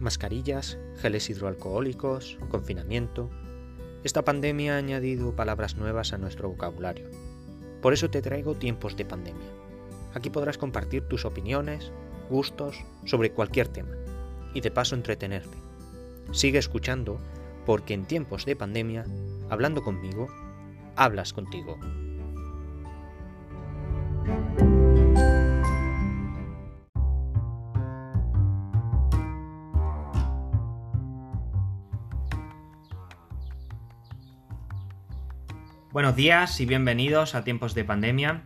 mascarillas, geles hidroalcohólicos, confinamiento. Esta pandemia ha añadido palabras nuevas a nuestro vocabulario. Por eso te traigo tiempos de pandemia. Aquí podrás compartir tus opiniones, gustos sobre cualquier tema y de paso entretenerte. Sigue escuchando porque en tiempos de pandemia, hablando conmigo, hablas contigo. Buenos días y bienvenidos a Tiempos de Pandemia.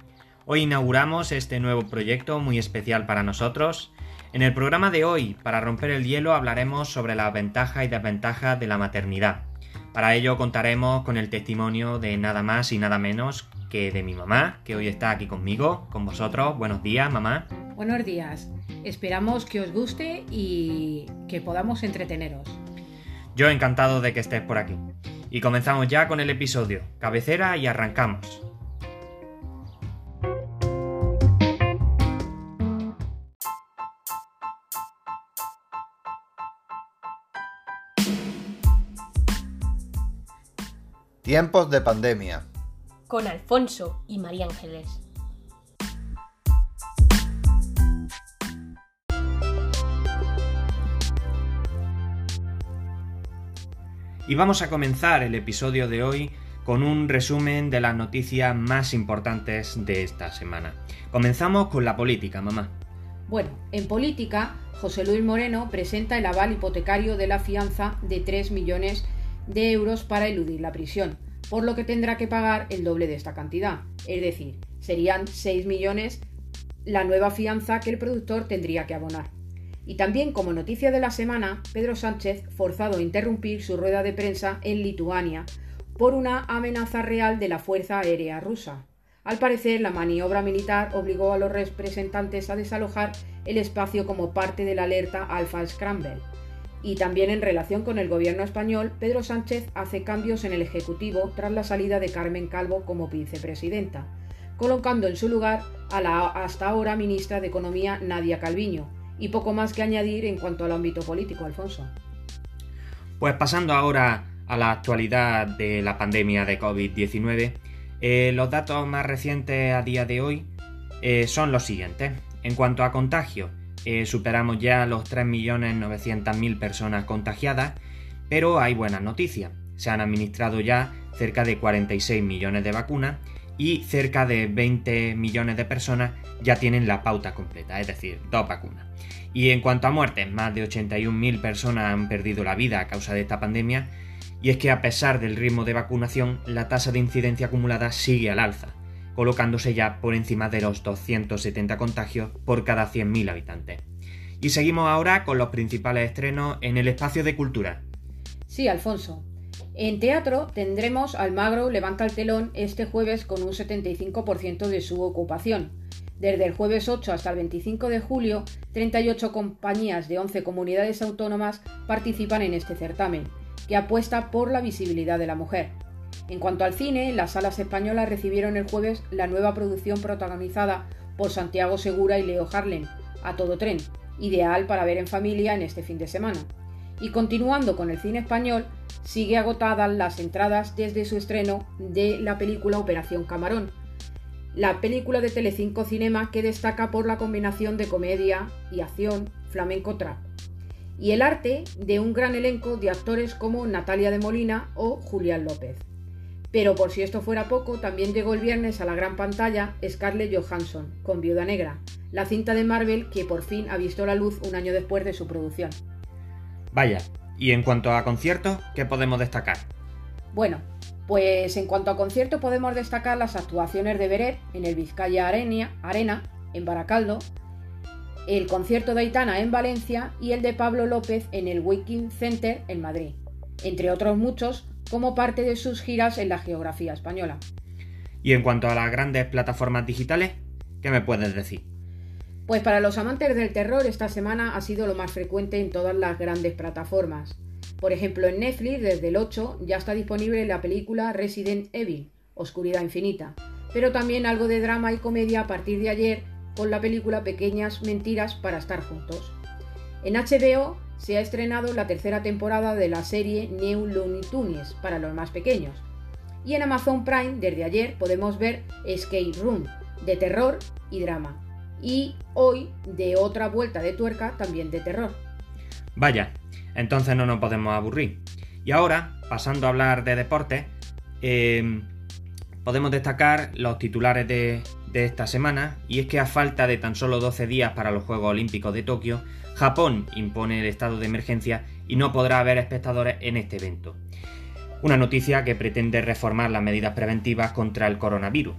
Hoy inauguramos este nuevo proyecto muy especial para nosotros. En el programa de hoy, para romper el hielo, hablaremos sobre la ventaja y desventaja de la maternidad. Para ello contaremos con el testimonio de nada más y nada menos que de mi mamá, que hoy está aquí conmigo, con vosotros. Buenos días, mamá. Buenos días. Esperamos que os guste y que podamos entreteneros. Yo encantado de que estés por aquí. Y comenzamos ya con el episodio. Cabecera y arrancamos. Tiempos de pandemia. Con Alfonso y María Ángeles. Y vamos a comenzar el episodio de hoy con un resumen de las noticias más importantes de esta semana. Comenzamos con la política, mamá. Bueno, en política, José Luis Moreno presenta el aval hipotecario de la fianza de 3 millones de euros para eludir la prisión, por lo que tendrá que pagar el doble de esta cantidad. Es decir, serían 6 millones la nueva fianza que el productor tendría que abonar. Y también como noticia de la semana, Pedro Sánchez forzado a interrumpir su rueda de prensa en Lituania por una amenaza real de la Fuerza Aérea rusa. Al parecer, la maniobra militar obligó a los representantes a desalojar el espacio como parte de la alerta Alpha Scramble. Y también en relación con el gobierno español, Pedro Sánchez hace cambios en el Ejecutivo tras la salida de Carmen Calvo como vicepresidenta, colocando en su lugar a la hasta ahora ministra de Economía Nadia Calviño, y poco más que añadir en cuanto al ámbito político, Alfonso. Pues pasando ahora a la actualidad de la pandemia de COVID-19, eh, los datos más recientes a día de hoy eh, son los siguientes. En cuanto a contagio, eh, superamos ya los 3.900.000 personas contagiadas, pero hay buenas noticias. Se han administrado ya cerca de 46 millones de vacunas y cerca de 20 millones de personas ya tienen la pauta completa, es decir, dos vacunas. Y en cuanto a muertes, más de 81.000 personas han perdido la vida a causa de esta pandemia, y es que a pesar del ritmo de vacunación, la tasa de incidencia acumulada sigue al alza, colocándose ya por encima de los 270 contagios por cada 100.000 habitantes. Y seguimos ahora con los principales estrenos en el espacio de cultura. Sí, Alfonso. En teatro tendremos Almagro levanta el telón este jueves con un 75% de su ocupación. Desde el jueves 8 hasta el 25 de julio, 38 compañías de 11 comunidades autónomas participan en este certamen, que apuesta por la visibilidad de la mujer. En cuanto al cine, las salas españolas recibieron el jueves la nueva producción protagonizada por Santiago Segura y Leo Harlen, A Todo Tren, ideal para ver en familia en este fin de semana. Y continuando con el cine español, sigue agotadas las entradas desde su estreno de la película Operación Camarón, la película de Telecinco Cinema que destaca por la combinación de comedia y acción flamenco trap, y el arte de un gran elenco de actores como Natalia de Molina o Julián López. Pero por si esto fuera poco, también llegó el viernes a la gran pantalla Scarlett Johansson, con Viuda Negra, la cinta de Marvel que por fin ha visto la luz un año después de su producción. Vaya, y en cuanto a conciertos, ¿qué podemos destacar? Bueno, pues en cuanto a concierto podemos destacar las actuaciones de Beret en el Vizcaya Arena, en Baracaldo, el concierto de Aitana en Valencia y el de Pablo López en el Waking Center en Madrid, entre otros muchos como parte de sus giras en la geografía española. Y en cuanto a las grandes plataformas digitales, ¿qué me puedes decir? Pues para los amantes del terror esta semana ha sido lo más frecuente en todas las grandes plataformas. Por ejemplo, en Netflix desde el 8 ya está disponible la película Resident Evil, Oscuridad Infinita, pero también algo de drama y comedia a partir de ayer con la película Pequeñas Mentiras para estar juntos. En HBO se ha estrenado la tercera temporada de la serie New Looney Tunes para los más pequeños. Y en Amazon Prime desde ayer podemos ver Escape Room, de terror y drama. Y hoy de otra vuelta de tuerca también de terror. Vaya, entonces no nos podemos aburrir. Y ahora, pasando a hablar de deporte, em, podemos destacar los titulares de, de esta semana, y es que a falta de tan solo 12 días para los Juegos Olímpicos de Tokio, Japón impone el estado de emergencia y no podrá haber espectadores en este evento. Una noticia que pretende reformar las medidas preventivas contra el coronavirus.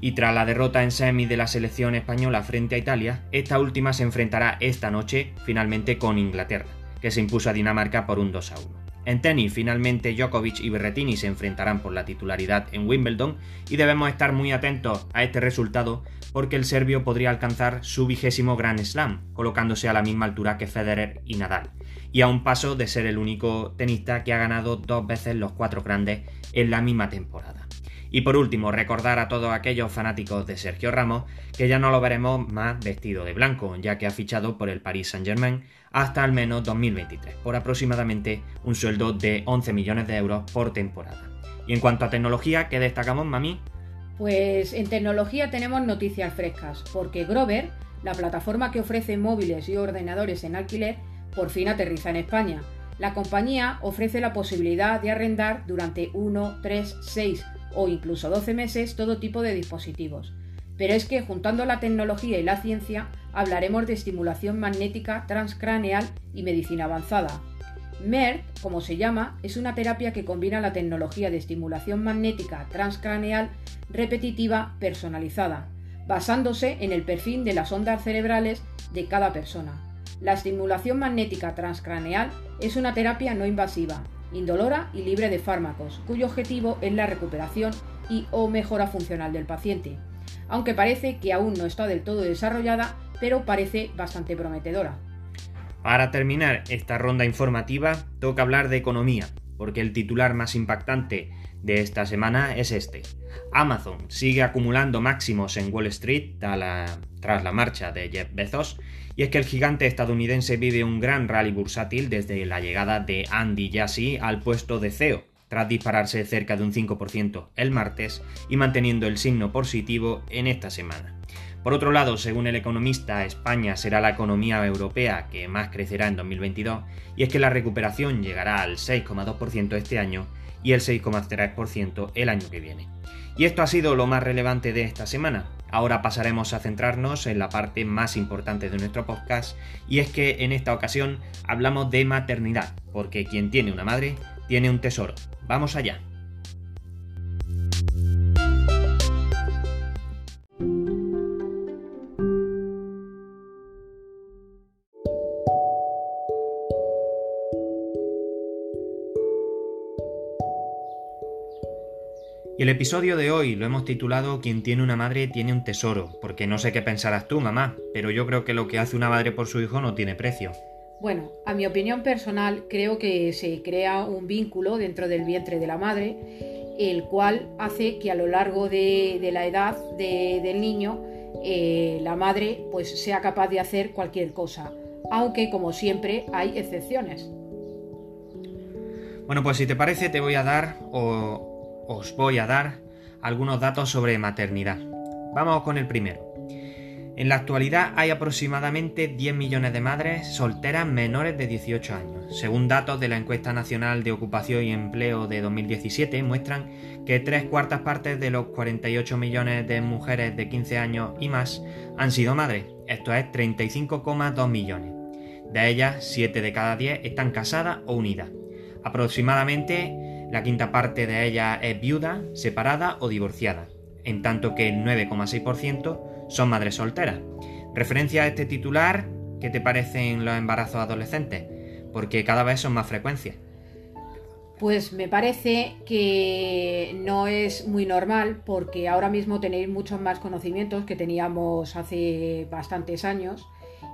Y tras la derrota en semi de la selección española frente a Italia, esta última se enfrentará esta noche finalmente con Inglaterra, que se impuso a Dinamarca por un 2 a 1. En tenis, finalmente Djokovic y Berretini se enfrentarán por la titularidad en Wimbledon y debemos estar muy atentos a este resultado porque el serbio podría alcanzar su vigésimo Grand Slam, colocándose a la misma altura que Federer y Nadal, y a un paso de ser el único tenista que ha ganado dos veces los cuatro grandes en la misma temporada. Y por último, recordar a todos aquellos fanáticos de Sergio Ramos que ya no lo veremos más vestido de blanco, ya que ha fichado por el Paris Saint-Germain hasta al menos 2023, por aproximadamente un sueldo de 11 millones de euros por temporada. Y en cuanto a tecnología, ¿qué destacamos, mami? Pues en tecnología tenemos noticias frescas, porque Grover, la plataforma que ofrece móviles y ordenadores en alquiler, por fin aterriza en España. La compañía ofrece la posibilidad de arrendar durante 1, 3, 6 o incluso 12 meses todo tipo de dispositivos. Pero es que juntando la tecnología y la ciencia hablaremos de estimulación magnética transcraneal y medicina avanzada. MERT, como se llama, es una terapia que combina la tecnología de estimulación magnética transcraneal repetitiva personalizada, basándose en el perfil de las ondas cerebrales de cada persona. La estimulación magnética transcraneal es una terapia no invasiva, indolora y libre de fármacos, cuyo objetivo es la recuperación y o mejora funcional del paciente, aunque parece que aún no está del todo desarrollada, pero parece bastante prometedora. Para terminar esta ronda informativa, toca hablar de economía, porque el titular más impactante de esta semana es este. Amazon sigue acumulando máximos en Wall Street tras la marcha de Jeff Bezos, y es que el gigante estadounidense vive un gran rally bursátil desde la llegada de Andy Jassy al puesto de CEO, tras dispararse cerca de un 5% el martes y manteniendo el signo positivo en esta semana. Por otro lado, según el economista, España será la economía europea que más crecerá en 2022 y es que la recuperación llegará al 6,2% este año y el 6,3% el año que viene. Y esto ha sido lo más relevante de esta semana. Ahora pasaremos a centrarnos en la parte más importante de nuestro podcast y es que en esta ocasión hablamos de maternidad, porque quien tiene una madre tiene un tesoro. Vamos allá. El episodio de hoy lo hemos titulado Quien tiene una madre tiene un tesoro, porque no sé qué pensarás tú, mamá, pero yo creo que lo que hace una madre por su hijo no tiene precio. Bueno, a mi opinión personal, creo que se crea un vínculo dentro del vientre de la madre, el cual hace que a lo largo de, la edad del niño, eh, la madre pues sea capaz de hacer cualquier cosa, aunque como siempre hay excepciones. Bueno, pues si te parece te voy a dar o os voy a dar algunos datos sobre maternidad. Vamos con el primero. En la actualidad hay aproximadamente 10 millones de madres solteras menores de 18 años. Según datos de la Encuesta Nacional de Ocupación y Empleo de 2017, muestran que tres cuartas partes de los 48 millones de mujeres de 15 años y más han sido madres, esto es 35,2 millones. De ellas, 7 de cada 10 están casadas o unidas. Aproximadamente la quinta parte de ellas es viuda, separada o divorciada, en tanto que el 9,6% son madres solteras. Referencia a este titular, ¿qué te parecen los embarazos adolescentes? Porque cada vez son más frecuencias. Pues me parece que no es muy normal porque ahora mismo tenéis muchos más conocimientos que teníamos hace bastantes años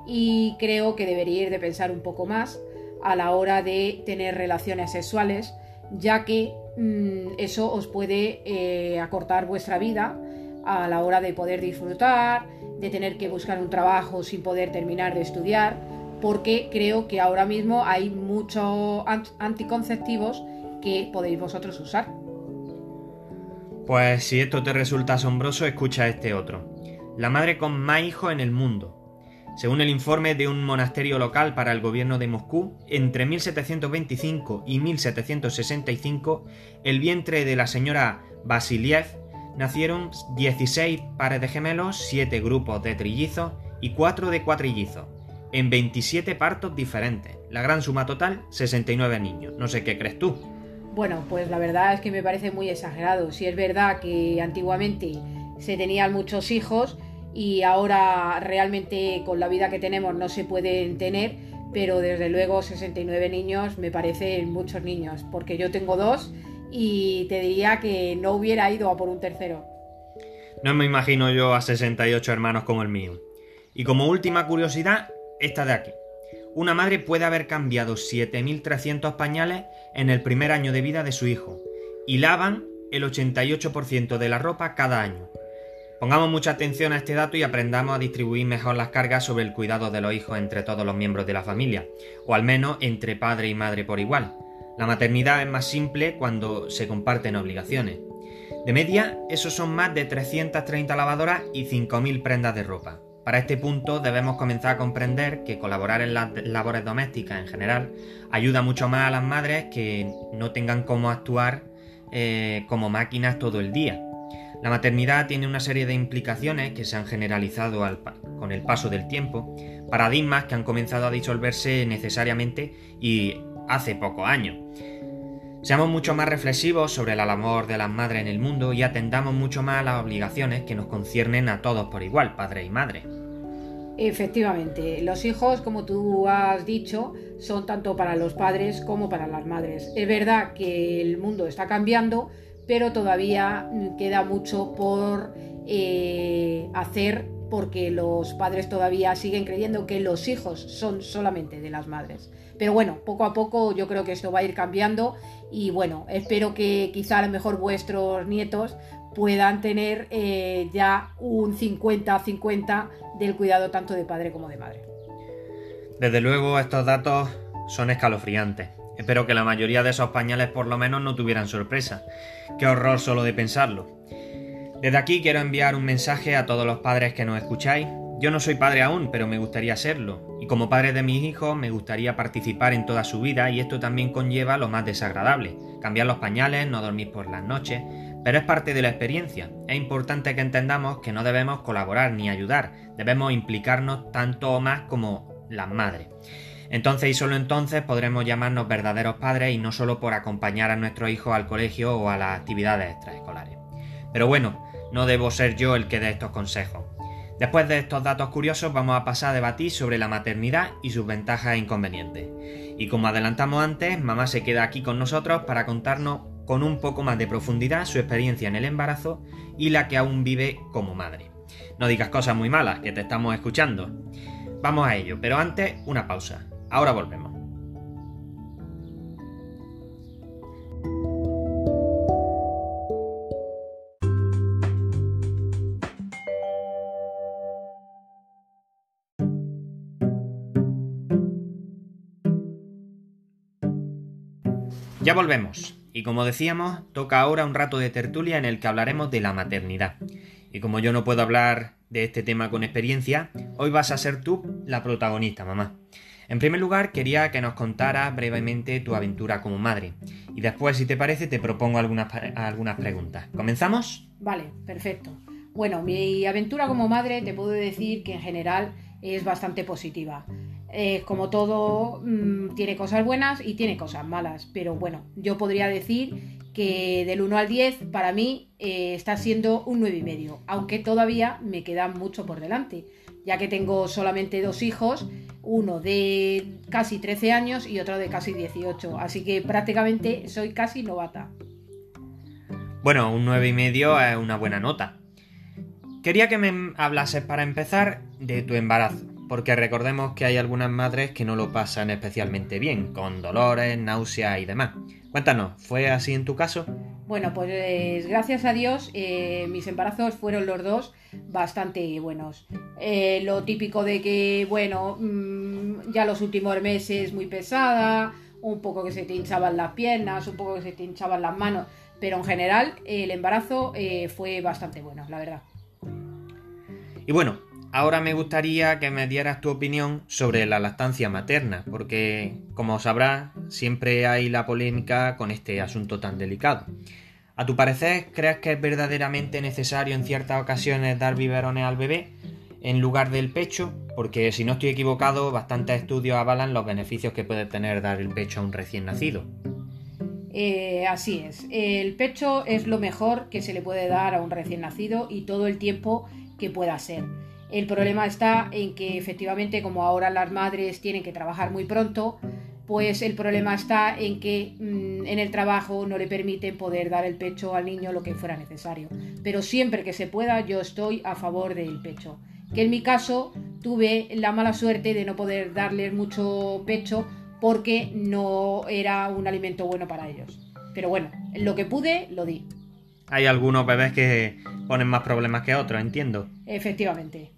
y creo que deberíais de pensar un poco más a la hora de tener relaciones sexuales ya que mm, eso os puede eh, acortar vuestra vida a la hora de poder disfrutar, de tener que buscar un trabajo sin poder terminar de estudiar, porque creo que ahora mismo hay muchos anticonceptivos que podéis vosotros usar. Pues si esto te resulta asombroso, escucha este otro. La madre con más hijos en el mundo. Según el informe de un monasterio local para el gobierno de Moscú, entre 1725 y 1765, el vientre de la señora Vasiliev nacieron 16 pares de gemelos, 7 grupos de trillizos y 4 de cuatrillizos, en 27 partos diferentes. La gran suma total, 69 niños. No sé qué crees tú. Bueno, pues la verdad es que me parece muy exagerado. Si es verdad que antiguamente se tenían muchos hijos y ahora realmente con la vida que tenemos no se pueden tener, pero desde luego 69 niños me parecen muchos niños, porque yo tengo dos y te diría que no hubiera ido a por un tercero. No me imagino yo a 68 hermanos como el mío. Y como última curiosidad, esta de aquí. Una madre puede haber cambiado 7.300 pañales en el primer año de vida de su hijo y lavan el 88% de la ropa cada año. Pongamos mucha atención a este dato y aprendamos a distribuir mejor las cargas sobre el cuidado de los hijos entre todos los miembros de la familia, o al menos entre padre y madre por igual. La maternidad es más simple cuando se comparten obligaciones. De media, esos son más de 330 lavadoras y 5.000 prendas de ropa. Para este punto debemos comenzar a comprender que colaborar en las labores domésticas en general ayuda mucho más a las madres que no tengan cómo actuar eh, como máquinas todo el día. La maternidad tiene una serie de implicaciones que se han generalizado con el paso del tiempo, paradigmas que han comenzado a disolverse necesariamente y hace pocos años. Seamos mucho más reflexivos sobre el amor de las madres en el mundo y atendamos mucho más a las obligaciones que nos conciernen a todos por igual, padre y madre. Efectivamente, los hijos, como tú has dicho, son tanto para los padres como para las madres. Es verdad que el mundo está cambiando, pero todavía queda mucho por eh, hacer porque los padres todavía siguen creyendo que los hijos son solamente de las madres. Pero bueno, poco a poco yo creo que esto va a ir cambiando y bueno, espero que quizá a lo mejor vuestros nietos puedan tener eh, ya un 50-50 del cuidado tanto de padre como de madre. Desde luego estos datos son escalofriantes. Espero que la mayoría de esos pañales por lo menos no tuvieran sorpresa. Qué horror solo de pensarlo. Desde aquí quiero enviar un mensaje a todos los padres que nos escucháis. Yo no soy padre aún, pero me gustaría serlo. Y como padre de mis hijos, me gustaría participar en toda su vida y esto también conlleva lo más desagradable. Cambiar los pañales, no dormir por las noches. Pero es parte de la experiencia. Es importante que entendamos que no debemos colaborar ni ayudar. Debemos implicarnos tanto o más como las madres. Entonces y solo entonces podremos llamarnos verdaderos padres y no solo por acompañar a nuestros hijos al colegio o a las actividades extraescolares. Pero bueno, no debo ser yo el que dé estos consejos. Después de estos datos curiosos vamos a pasar a debatir sobre la maternidad y sus ventajas e inconvenientes. Y como adelantamos antes, mamá se queda aquí con nosotros para contarnos con un poco más de profundidad su experiencia en el embarazo y la que aún vive como madre. No digas cosas muy malas, que te estamos escuchando. Vamos a ello, pero antes una pausa. Ahora volvemos. Ya volvemos. Y como decíamos, toca ahora un rato de tertulia en el que hablaremos de la maternidad. Y como yo no puedo hablar de este tema con experiencia, hoy vas a ser tú la protagonista, mamá. En primer lugar, quería que nos contaras brevemente tu aventura como madre. Y después, si te parece, te propongo algunas, algunas preguntas. ¿Comenzamos? Vale, perfecto. Bueno, mi aventura como madre te puedo decir que en general es bastante positiva. Eh, como todo, mm, tiene cosas buenas y tiene cosas malas. Pero bueno, yo podría decir que del 1 al 10 para mí eh, está siendo un 9,5, aunque todavía me queda mucho por delante, ya que tengo solamente dos hijos, uno de casi 13 años y otro de casi 18, así que prácticamente soy casi novata. Bueno, un 9,5 es una buena nota. Quería que me hablases para empezar de tu embarazo porque recordemos que hay algunas madres que no lo pasan especialmente bien, con dolores, náuseas y demás. Cuéntanos, ¿fue así en tu caso? Bueno, pues gracias a Dios eh, mis embarazos fueron los dos bastante buenos. Eh, lo típico de que, bueno, mm, ya los últimos meses muy pesada, un poco que se te hinchaban las piernas, un poco que se te hinchaban las manos, pero en general el embarazo eh, fue bastante bueno, la verdad. Y bueno, ahora me gustaría que me dieras tu opinión sobre la lactancia materna, porque como sabrás, siempre hay la polémica con este asunto tan delicado. ¿A tu parecer crees que es verdaderamente necesario en ciertas ocasiones dar biberones al bebé en lugar del pecho? Porque si no estoy equivocado, bastantes estudios avalan los beneficios que puede tener dar el pecho a un recién nacido. Eh, así es, el pecho es lo mejor que se le puede dar a un recién nacido y todo el tiempo que pueda ser. El problema está en que efectivamente como ahora las madres tienen que trabajar muy pronto, pues el problema está en que mm, en el trabajo no le permiten poder dar el pecho al niño lo que fuera necesario. Pero siempre que se pueda yo estoy a favor del pecho. Que en mi caso tuve la mala suerte de no poder darle mucho pecho porque no era un alimento bueno para ellos. Pero bueno, lo que pude lo di. Hay algunos bebés que ponen más problemas que otros, entiendo. Efectivamente.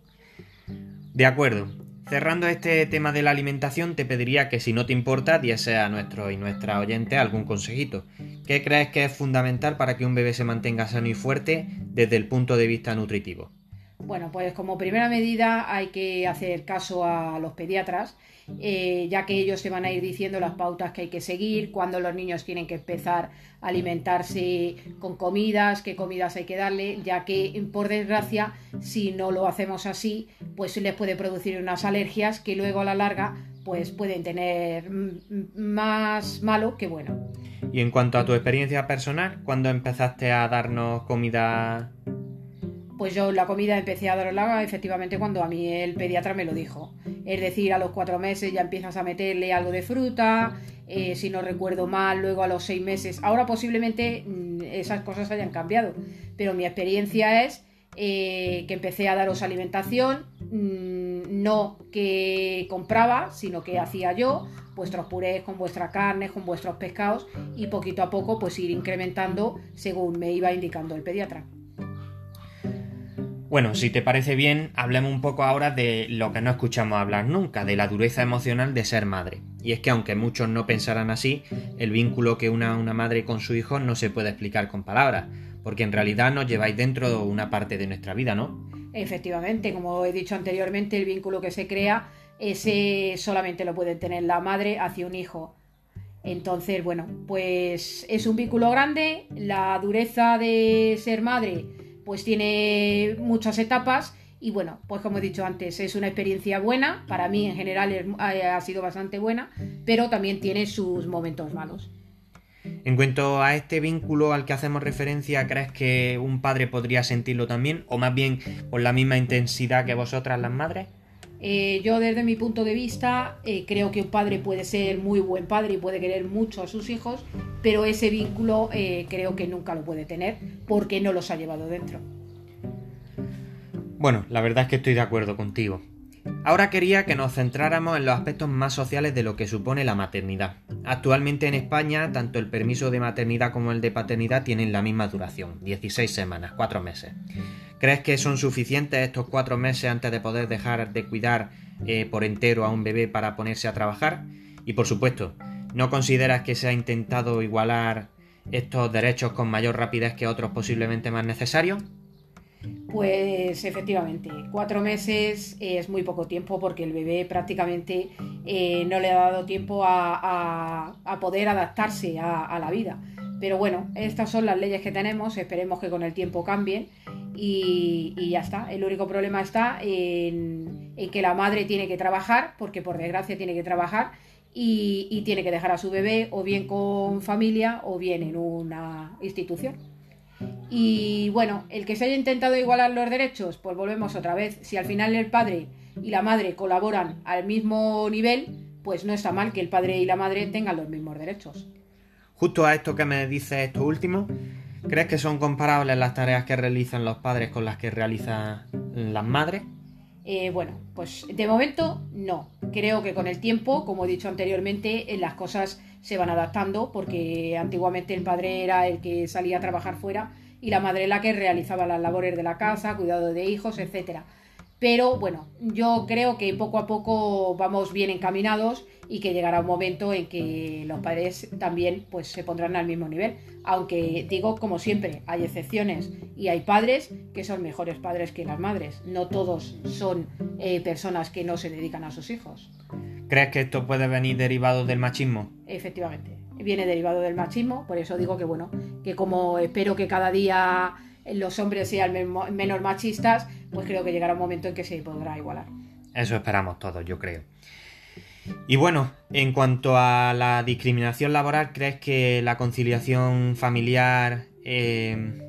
De acuerdo. Cerrando este tema de la alimentación, te pediría que si no te importa, diese a nuestro y nuestra oyente algún consejito. ¿Qué crees que es fundamental para que un bebé se mantenga sano y fuerte desde el punto de vista nutritivo? Bueno, pues como primera medida hay que hacer caso a los pediatras, eh, ya que ellos se van a ir diciendo las pautas que hay que seguir, cuándo los niños tienen que empezar a alimentarse con comidas, qué comidas hay que darle, ya que por desgracia, si no lo hacemos así, pues les puede producir unas alergias que luego a la larga pues pueden tener más malo que bueno. Y en cuanto a tu experiencia personal, ¿cuándo empezaste a darnos comida pues yo la comida empecé a darla efectivamente cuando a mí el pediatra me lo dijo. Es decir, a los cuatro meses ya empiezas a meterle algo de fruta, eh, si no recuerdo mal, luego a los seis meses. Ahora posiblemente mm, esas cosas hayan cambiado, pero mi experiencia es eh, que empecé a daros alimentación, mm, no que compraba, sino que hacía yo, vuestros purés con vuestra carne, con vuestros pescados y poquito a poco pues ir incrementando según me iba indicando el pediatra. Bueno, si te parece bien, hablemos un poco ahora de lo que no escuchamos hablar nunca, de la dureza emocional de ser madre. Y es que aunque muchos no pensaran así, el vínculo que una una madre con su hijo no se puede explicar con palabras, porque en realidad nos lleváis dentro una parte de nuestra vida, ¿no? Efectivamente, como he dicho anteriormente, el vínculo que se crea, ese solamente lo puede tener la madre hacia un hijo. Entonces, bueno, pues es un vínculo grande, la dureza de ser madre pues tiene muchas etapas y bueno, pues como he dicho antes, es una experiencia buena, para mí en general ha sido bastante buena, pero también tiene sus momentos malos. En cuanto a este vínculo al que hacemos referencia, ¿crees que un padre podría sentirlo también? ¿O más bien con la misma intensidad que vosotras las madres? Eh, yo desde mi punto de vista eh, creo que un padre puede ser muy buen padre y puede querer mucho a sus hijos, pero ese vínculo eh, creo que nunca lo puede tener porque no los ha llevado dentro. Bueno, la verdad es que estoy de acuerdo contigo. Ahora quería que nos centráramos en los aspectos más sociales de lo que supone la maternidad. Actualmente en España, tanto el permiso de maternidad como el de paternidad tienen la misma duración, 16 semanas, 4 meses. ¿Crees que son suficientes estos cuatro meses antes de poder dejar de cuidar eh, por entero a un bebé para ponerse a trabajar? Y por supuesto, ¿no consideras que se ha intentado igualar estos derechos con mayor rapidez que otros posiblemente más necesarios? Pues efectivamente, cuatro meses es muy poco tiempo porque el bebé prácticamente eh, no le ha dado tiempo a, poder adaptarse a, la vida. Pero bueno, estas son las leyes que tenemos, esperemos que con el tiempo cambien y, ya está. El único problema está en, que la madre tiene que trabajar, porque por desgracia tiene que trabajar, y, tiene que dejar a su bebé o bien con familia o bien en una institución. Y bueno, el que se haya intentado igualar los derechos, pues volvemos otra vez. Si al final el padre y la madre colaboran al mismo nivel, pues no está mal que el padre y la madre tengan los mismos derechos. Justo a esto que me dice esto último, ¿Crees que son comparables las tareas que realizan los padres con las que realizan las madres? Eh, bueno, pues de momento no. Creo que con el tiempo, como he dicho anteriormente, eh, las cosas se van adaptando porque antiguamente el padre era el que salía a trabajar fuera y la madre la que realizaba las labores de la casa, cuidado de hijos, etc. Pero bueno, yo creo que poco a poco vamos bien encaminados y que llegará un momento en que los padres también pues se pondrán al mismo nivel. Aunque digo, como siempre, hay excepciones y hay padres que son mejores padres que las madres. No todos son eh, personas que no se dedican a sus hijos. ¿Crees que esto puede venir derivado del machismo? Efectivamente, viene derivado del machismo, por eso digo que bueno, que como espero que cada día los hombres sean menos machistas, pues creo que llegará un momento en que se podrá igualar. Eso esperamos todos, yo creo. Y bueno, en cuanto a la discriminación laboral, ¿crees que la conciliación familiar eh,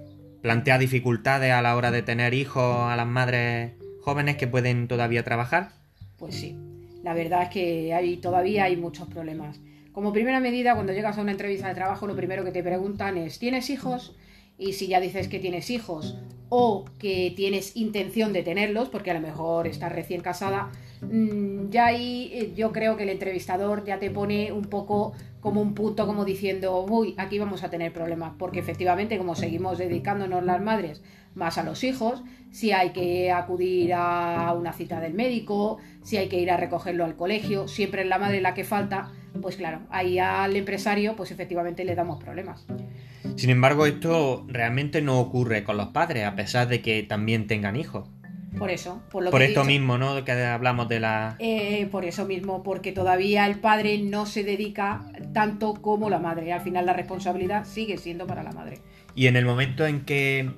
plantea dificultades a la hora de tener hijos a las madres jóvenes que pueden todavía trabajar? Pues sí, la verdad es que hay, todavía hay muchos problemas. Como primera medida, cuando llegas a una entrevista de trabajo, lo primero que te preguntan es, ¿tienes hijos? Y si ya dices que tienes hijos o que tienes intención de tenerlos, porque a lo mejor estás recién casada, mm, ya ahí eh, yo creo que el entrevistador ya te pone un poco como un punto como diciendo, uy, aquí vamos a tener problemas, porque efectivamente como seguimos dedicándonos las madres más a los hijos, si hay que acudir a una cita del médico, si hay que ir a recogerlo al colegio, siempre es la madre la que falta, pues claro, ahí al empresario pues efectivamente le damos problemas. Sin embargo, esto realmente no ocurre con los padres, a pesar de que también tengan hijos. Por eso, por lo por que esto mismo, ¿no? Que hablamos de la. Eh, por eso mismo, porque todavía el padre no se dedica tanto como la madre. Al final la responsabilidad sigue siendo para la madre. Y en el momento en que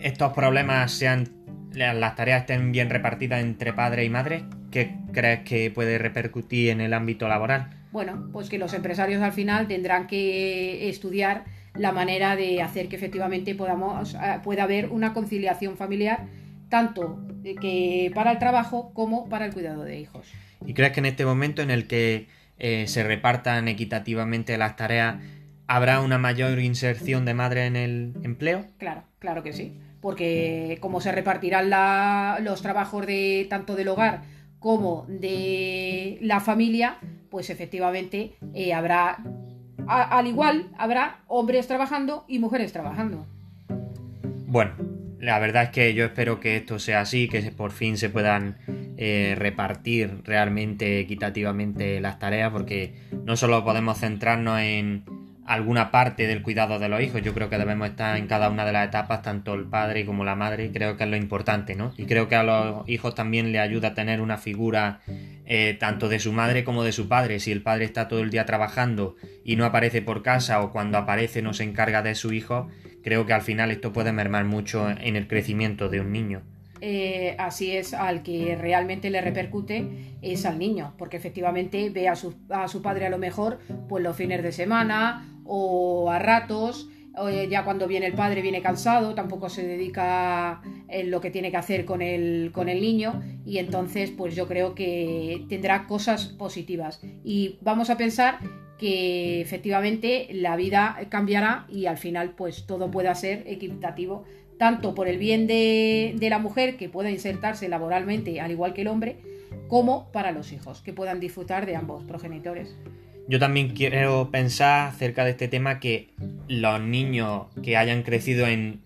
estos problemas sean. las tareas estén bien repartidas entre padre y madre, ¿qué crees que puede repercutir en el ámbito laboral? Bueno, pues que los empresarios al final tendrán que estudiar la manera de hacer que efectivamente podamos, eh, pueda haber una conciliación familiar tanto que para el trabajo como para el cuidado de hijos. ¿Y crees que en este momento en el que eh, se repartan equitativamente las tareas, habrá una mayor inserción de madre en el empleo? Claro, claro que sí. Porque como se repartirán los trabajos de tanto del hogar como de la familia, pues efectivamente eh, habrá al igual habrá hombres trabajando y mujeres trabajando. Bueno, la verdad es que yo espero que esto sea así, que por fin se puedan eh, repartir realmente equitativamente las tareas, porque no solo podemos centrarnos en alguna parte del cuidado de los hijos, yo creo que debemos estar en cada una de las etapas, tanto el padre como la madre, creo que es lo importante, ¿no? Y creo que a los hijos también le ayuda a tener una figura eh, tanto de su madre como de su padre. Si el padre está todo el día trabajando y no aparece por casa o cuando aparece no se encarga de su hijo, creo que al final esto puede mermar mucho en el crecimiento de un niño. Eh, así es, al que realmente le repercute es al niño, porque efectivamente ve a su, padre a lo mejor pues los fines de semana o a ratos ya cuando viene el padre viene cansado, tampoco se dedica en lo que tiene que hacer con el, con el niño y entonces pues yo creo que tendrá cosas positivas. Y vamos a pensar que efectivamente la vida cambiará y al final pues todo pueda ser equitativo tanto por el bien de, de la mujer que pueda insertarse laboralmente al igual que el hombre como para los hijos que puedan disfrutar de ambos progenitores. Yo también quiero pensar acerca de este tema que los niños que hayan crecido en,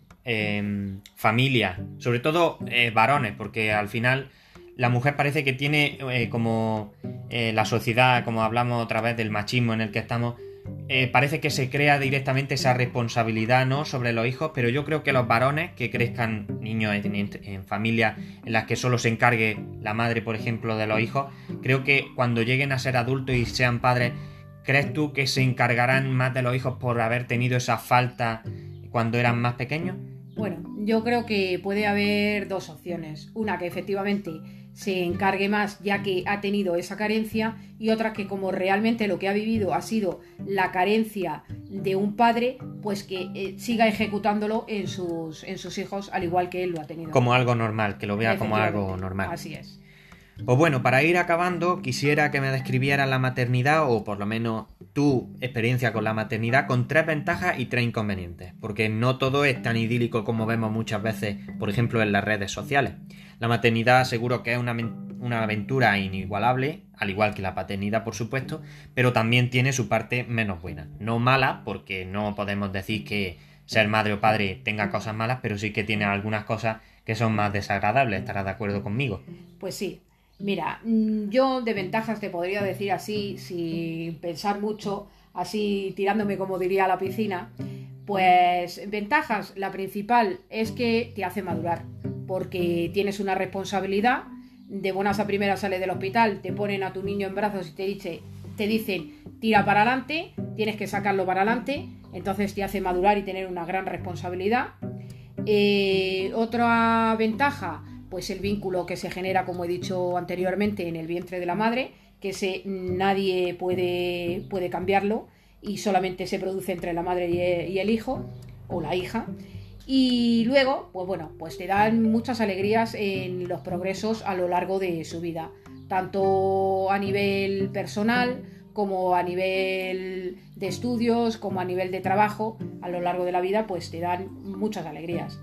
familia, sobre todo eh, varones, porque al final la mujer parece que tiene eh, como eh, la sociedad, como hablamos otra vez del machismo en el que estamos, parece que se crea directamente esa responsabilidad ¿no? sobre los hijos, pero yo creo que los varones que crezcan niños en, en familias en las que solo se encargue la madre, por ejemplo, de los hijos, creo que cuando lleguen a ser adultos y sean padres, ¿Crees tú que se encargarán más de los hijos por haber tenido esa falta cuando eran más pequeños? Bueno, yo creo que puede haber dos opciones. Una que efectivamente se encargue más ya que ha tenido esa carencia y otra que como realmente lo que ha vivido ha sido la carencia de un padre, pues que eh, siga ejecutándolo en sus, en sus hijos al igual que él lo ha tenido. Como algo normal, que lo vea como algo normal. Así es. Pues bueno, para ir acabando, quisiera que me describieras la maternidad, o por lo menos tu experiencia con la maternidad, con tres ventajas y tres inconvenientes, porque no todo es tan idílico como vemos muchas veces, por ejemplo, en las redes sociales. La maternidad seguro que es una, una aventura inigualable, al igual que la paternidad, por supuesto, pero también tiene su parte menos buena. No mala, porque no podemos decir que ser madre o padre tenga cosas malas, pero sí que tiene algunas cosas que son más desagradables, estarás de acuerdo conmigo. Pues sí. Mira, mm, yo de ventajas te podría decir así, sin pensar mucho, así tirándome como diría a la piscina, pues ventajas, la principal es que te hace madurar, porque tienes una responsabilidad, de buenas a primeras sales del hospital, te ponen a tu niño en brazos y te, dice, te dicen tira para adelante, tienes que sacarlo para adelante, entonces te hace madurar y tener una gran responsabilidad. Eh, otra ventaja, pues el vínculo que se genera, como he dicho anteriormente, en el vientre de la madre, que nadie puede, puede cambiarlo y solamente se produce entre la madre y el hijo o la hija. Y luego, pues bueno, pues te dan muchas alegrías en los progresos a lo largo de su vida, tanto a nivel personal como a nivel de estudios, como a nivel de trabajo, a lo largo de la vida, pues te dan muchas alegrías.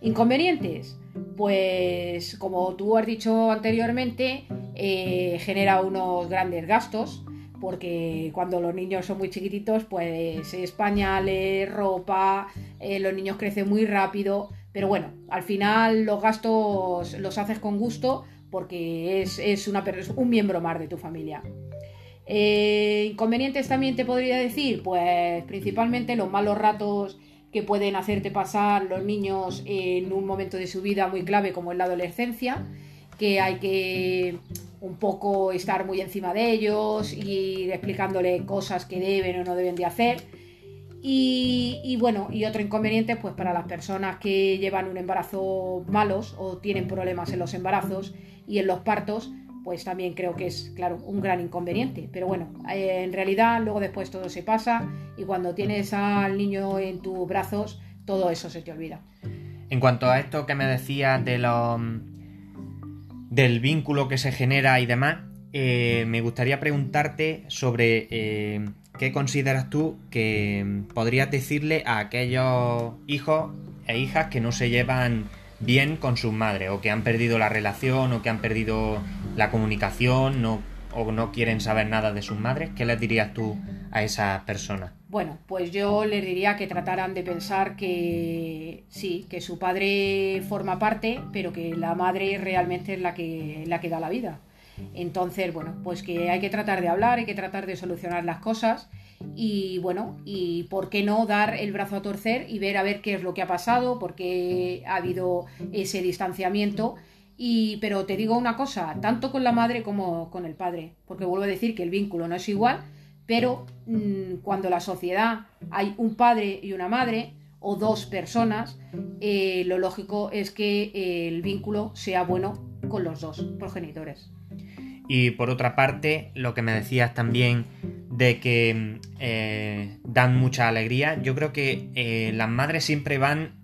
Inconvenientes, pues como tú has dicho anteriormente, eh, genera unos grandes gastos, porque cuando los niños son muy chiquititos, pues es pañales, ropa, eh, los niños crecen muy rápido, pero bueno, al final los gastos los haces con gusto porque es, una, un miembro más de tu familia. Eh, inconvenientes también te podría decir, pues principalmente los malos ratos que pueden hacerte pasar los niños en un momento de su vida muy clave como es la adolescencia, que hay que un poco estar muy encima de ellos y ir explicándole cosas que deben o no deben de hacer. Y, bueno, y otro inconveniente, pues para las personas que llevan un embarazo malos o tienen problemas en los embarazos y en los partos, pues también creo que es, claro, un gran inconveniente. Pero bueno, eh, en realidad luego después todo se pasa y cuando tienes al niño en tus brazos, todo eso se te olvida. En cuanto a esto que me decías de los del vínculo que se genera y demás, eh, me gustaría preguntarte sobre eh, qué consideras tú que podrías decirle a aquellos hijos e hijas que no se llevan bien con sus madres o que han perdido la relación o que han perdido la comunicación o no quieren saber nada de sus madres. ¿Qué les dirías tú a esas personas? Bueno, pues yo les diría que trataran de pensar que sí, que su padre forma parte, pero que la madre realmente es la que, la que da la vida. Entonces, bueno, pues que hay que tratar de hablar, hay que tratar de solucionar las cosas y bueno, y por qué no dar el brazo a torcer y ver a ver qué es lo que ha pasado, por qué ha habido ese distanciamiento. Y, pero te digo una cosa, tanto con la madre como con el padre, porque vuelvo a decir que el vínculo no es igual, pero mm, cuando la sociedad hay un padre y una madre o dos personas, eh, lo lógico es que eh, el vínculo sea bueno con los dos progenitores. Y por otra parte, lo que me decías también de que eh, dan mucha alegría, yo creo que las madres siempre van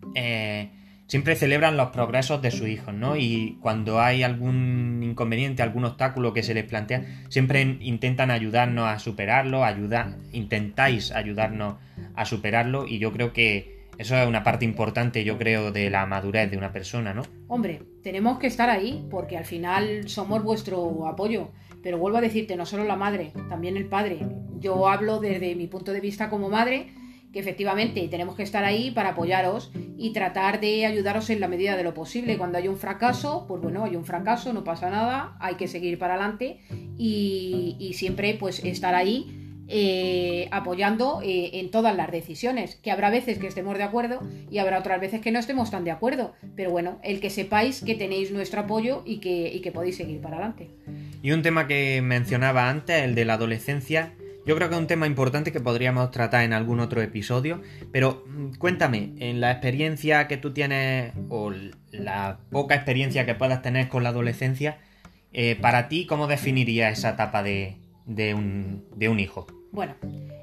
siempre celebran los progresos de sus hijos, ¿no? Y cuando hay algún inconveniente, algún obstáculo que se les plantea, siempre intentan ayudarnos a superarlo, ayudar, intentáis ayudarnos a superarlo y yo creo que eso es una parte importante, yo creo, de la madurez de una persona, ¿no? Hombre, tenemos que estar ahí porque al final somos vuestro apoyo. Pero vuelvo a decirte, no solo la madre, también el padre. Yo hablo desde mi punto de vista como madre que efectivamente tenemos que estar ahí para apoyaros y tratar de ayudaros en la medida de lo posible. Cuando hay un fracaso, pues bueno, hay un fracaso, no pasa nada, hay que seguir para adelante y, siempre pues estar ahí eh, apoyando eh, en todas las decisiones, que habrá veces que estemos de acuerdo y habrá otras veces que no estemos tan de acuerdo, pero bueno, el que sepáis que tenéis nuestro apoyo y que, podéis seguir para adelante. Y un tema que mencionaba antes, el de la adolescencia, yo creo que es un tema importante que podríamos tratar en algún otro episodio, pero mm, cuéntame, en la experiencia que tú tienes o la poca experiencia que puedas tener con la adolescencia, eh, para ti, ¿cómo definirías esa etapa de, un, hijo? Bueno,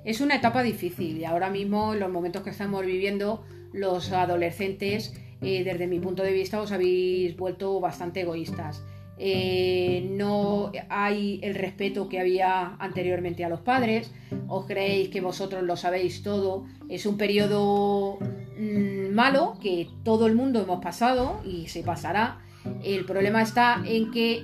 es una etapa difícil y ahora mismo, en los momentos que estamos viviendo, los adolescentes, eh, desde mi punto de vista, os habéis vuelto bastante egoístas. Eh, no hay el respeto que había anteriormente a los padres, os creéis que vosotros lo sabéis todo, es un periodo mm, malo que todo el mundo hemos pasado y se pasará. El problema está en que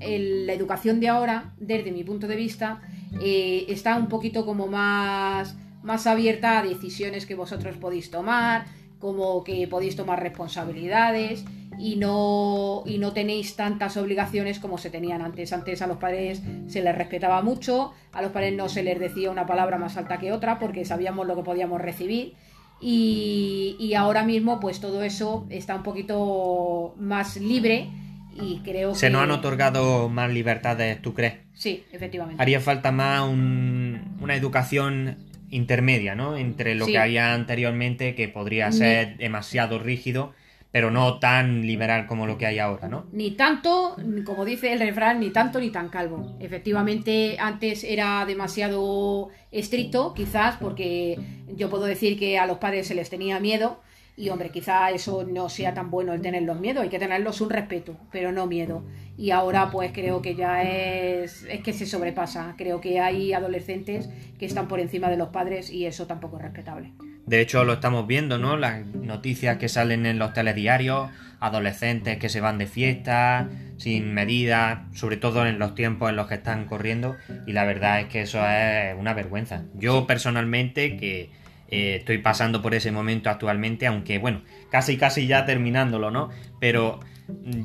la educación de ahora, desde mi punto de vista, eh, está un poquito como más, más abierta a decisiones que vosotros podéis tomar, como que podéis tomar responsabilidades y no, y no tenéis tantas obligaciones como se tenían antes. Antes a los padres se les respetaba mucho, a los padres no se les decía una palabra más alta que otra porque sabíamos lo que podíamos recibir. Y, y ahora mismo pues todo eso está un poquito más libre y creo Se que... nos han otorgado más libertades, ¿tú crees? Sí, efectivamente. Haría falta más un- una educación intermedia, ¿no? Entre lo Sí. que había anteriormente, que podría Ni- ser demasiado rígido, pero no tan liberal como lo que hay ahora, ¿no? Ni tanto, como dice el refrán, ni tanto ni tan calvo. Efectivamente, antes era demasiado estricto, quizás, porque yo puedo decir que a los padres se les tenía miedo. Y hombre, quizá eso no sea tan bueno el tenerlos miedo, hay que tenerlos un respeto, pero no miedo. Y ahora pues creo que ya es, es que se sobrepasa. Creo que hay adolescentes que están por encima de los padres y eso tampoco es respetable. De hecho, lo estamos viendo, ¿no? Las noticias que salen en los telediarios, adolescentes que se van de fiesta, sin medidas, sobre todo en los tiempos en los que están corriendo, y la verdad es que eso es una vergüenza. Yo personalmente, que eh, estoy pasando por ese momento actualmente, aunque bueno, casi casi ya terminándolo, ¿no? Pero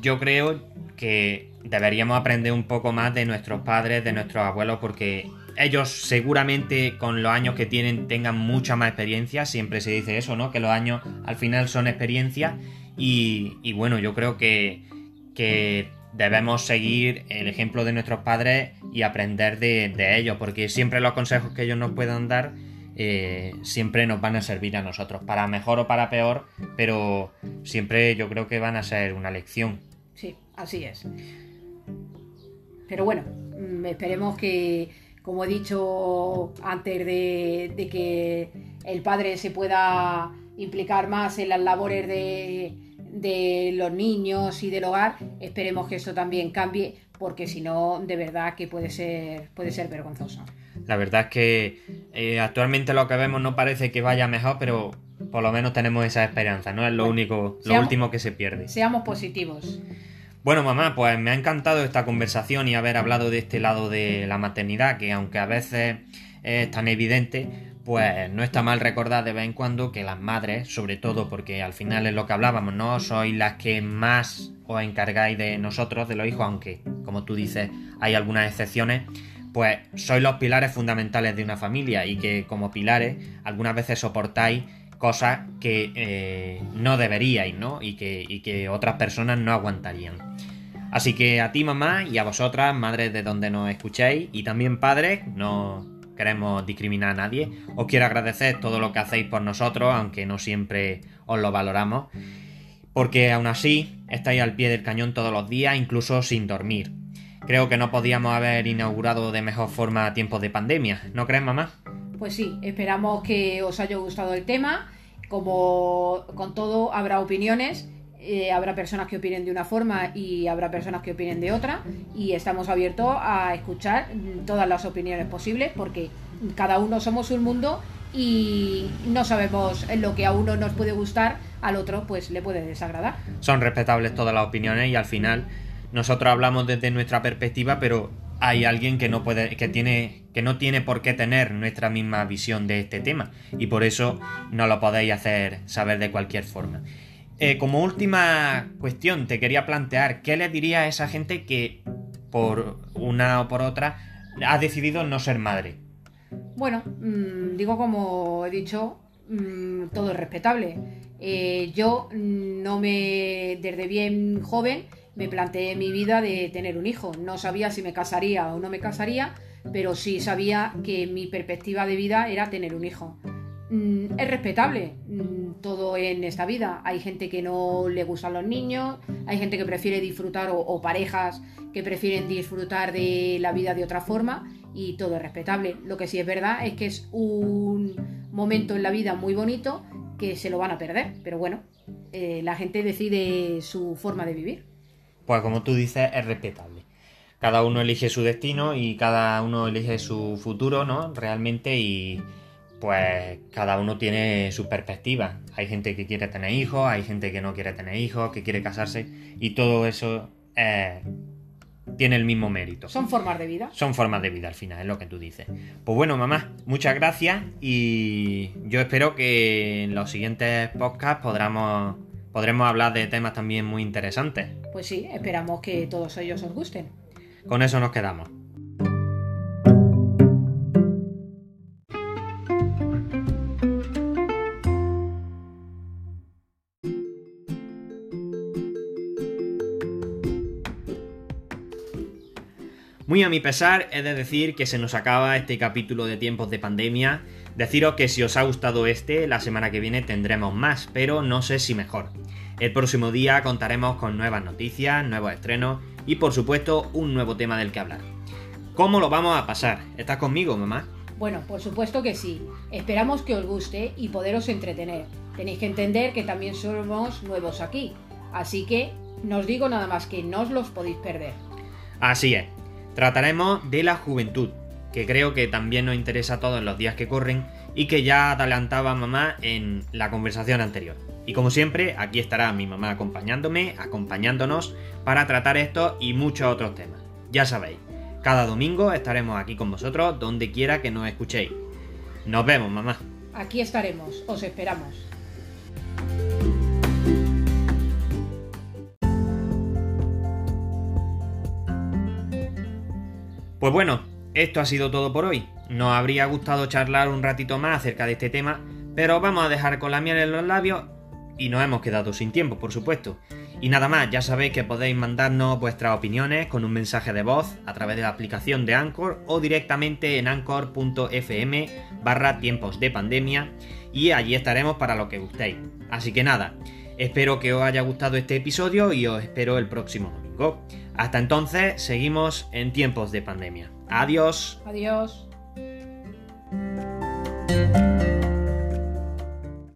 yo creo que deberíamos aprender un poco más de nuestros padres, de nuestros abuelos, porque ellos seguramente con los años que tienen tengan mucha más experiencia, siempre se dice eso, ¿no? Que los años al final son experiencia y, bueno, yo creo que, que debemos seguir el ejemplo de nuestros padres y aprender de, de ellos, porque siempre los consejos que ellos nos puedan dar eh, siempre nos van a servir a nosotros, para mejor o para peor, pero siempre yo creo que van a ser una lección. Sí, así es. Pero bueno, mm, esperemos que, como he dicho antes de, que el padre se pueda implicar más en las labores de, de los niños y del hogar, esperemos que eso también cambie, porque si no, de verdad que puede ser, puede ser vergonzoso. La verdad es que eh, actualmente lo que vemos no parece que vaya mejor, pero por lo menos tenemos esa esperanza, ¿no? Es lo Bueno, único, lo seamos- último que se pierde. Seamos positivos. Bueno, mamá, pues me ha encantado esta conversación y haber hablado de este lado de la maternidad, que aunque a veces es tan evidente, pues no está mal recordar de vez en cuando que las madres, sobre todo porque al final es lo que hablábamos, ¿no? Sois las que más os encargáis de nosotros, de los hijos, aunque, como tú dices, hay algunas excepciones, pues sois los pilares fundamentales de una familia y que como pilares algunas veces soportáis cosas que eh, no deberíais, ¿no? Y y que otras personas no aguantarían. Así que a ti mamá y a vosotras, madres de donde nos escuchéis, y también padres, no queremos discriminar a nadie, os quiero agradecer todo lo que hacéis por nosotros, aunque no siempre os lo valoramos, porque aún así estáis al pie del cañón todos los días, incluso sin dormir. Creo que no podíamos haber inaugurado de mejor forma tiempos de pandemia, ¿no crees mamá? Pues sí, esperamos que os haya gustado el tema. Como con todo, habrá opiniones. eh, habrá personas que opinen de una forma y habrá personas que opinen de otra. Y estamos abiertos a escuchar todas las opiniones posibles porque cada uno somos un mundo y no sabemos lo que a uno nos puede gustar, al otro pues le puede desagradar. son respetables todas las opiniones y al final nosotros hablamos desde nuestra perspectiva, pero hay alguien que no puede, que tiene, que no tiene por qué tener nuestra misma visión de este tema y por eso no lo podéis hacer saber de cualquier forma. Eh, como última cuestión, te quería plantear, ¿qué le diría a esa gente que por una o por otra ha decidido no ser madre? Bueno, mm, digo como he dicho, mm, todo es respetable. Eh, yo mm, no me, desde bien joven, me planteé mi vida de tener un hijo. No sabía si me casaría o no me casaría, pero sí sabía que mi perspectiva de vida era tener un hijo. Mm, es respetable mm, todo en esta vida. Hay gente que no le gustan los niños, hay gente que prefiere disfrutar o, o parejas que prefieren disfrutar de la vida de otra forma y todo es respetable. Lo que sí es verdad es que es un momento en la vida muy bonito que se lo van a perder, pero bueno, eh, la gente decide su forma de vivir. Pues como tú dices, es respetable. Cada uno elige su destino y cada uno elige su futuro, ¿no? Realmente y pues cada uno tiene su perspectiva. Hay gente que quiere tener hijos, hay gente que no quiere tener hijos, que quiere casarse y todo eso eh, tiene el mismo mérito. Son formas de vida. Son formas de vida al final, es lo que tú dices. Pues bueno, mamá, muchas gracias y yo espero que en los siguientes podcasts podamos Podremos hablar de temas también muy interesantes. Pues sí, esperamos que todos ellos os gusten. Con eso nos quedamos. Muy a mi pesar, he de decir que se nos acaba este capítulo de tiempos de pandemia. Deciros que si os ha gustado este, la semana que viene tendremos más, pero no sé si mejor. El próximo día contaremos con nuevas noticias, nuevos estrenos y por supuesto un nuevo tema del que hablar. ¿Cómo lo vamos a pasar? ¿Estás conmigo, mamá? Bueno, por supuesto que sí. Esperamos que os guste y poderos entretener. Tenéis que entender que también somos nuevos aquí. Así que no os digo nada más que no os los podéis perder. Así es. Trataremos de la juventud, que creo que también nos interesa a todos en los días que corren y que ya adelantaba mamá en la conversación anterior. Y como siempre, aquí estará mi mamá acompañándome, acompañándonos para tratar estos y muchos otros temas. Ya sabéis, cada domingo estaremos aquí con vosotros donde quiera que nos escuchéis. Nos vemos, mamá. Aquí estaremos, os esperamos. Pues bueno, esto ha sido todo por hoy. Nos habría gustado charlar un ratito más acerca de este tema, pero vamos a dejar con la miel en los labios y nos hemos quedado sin tiempo, por supuesto. Y nada más, ya sabéis que podéis mandarnos vuestras opiniones con un mensaje de voz a través de la aplicación de Anchor o directamente en anchor.fm barra tiempos de pandemia y allí estaremos para lo que gustéis. Así que nada, espero que os haya gustado este episodio y os espero el próximo domingo. Hasta entonces, seguimos en tiempos de pandemia. Adiós. Adiós.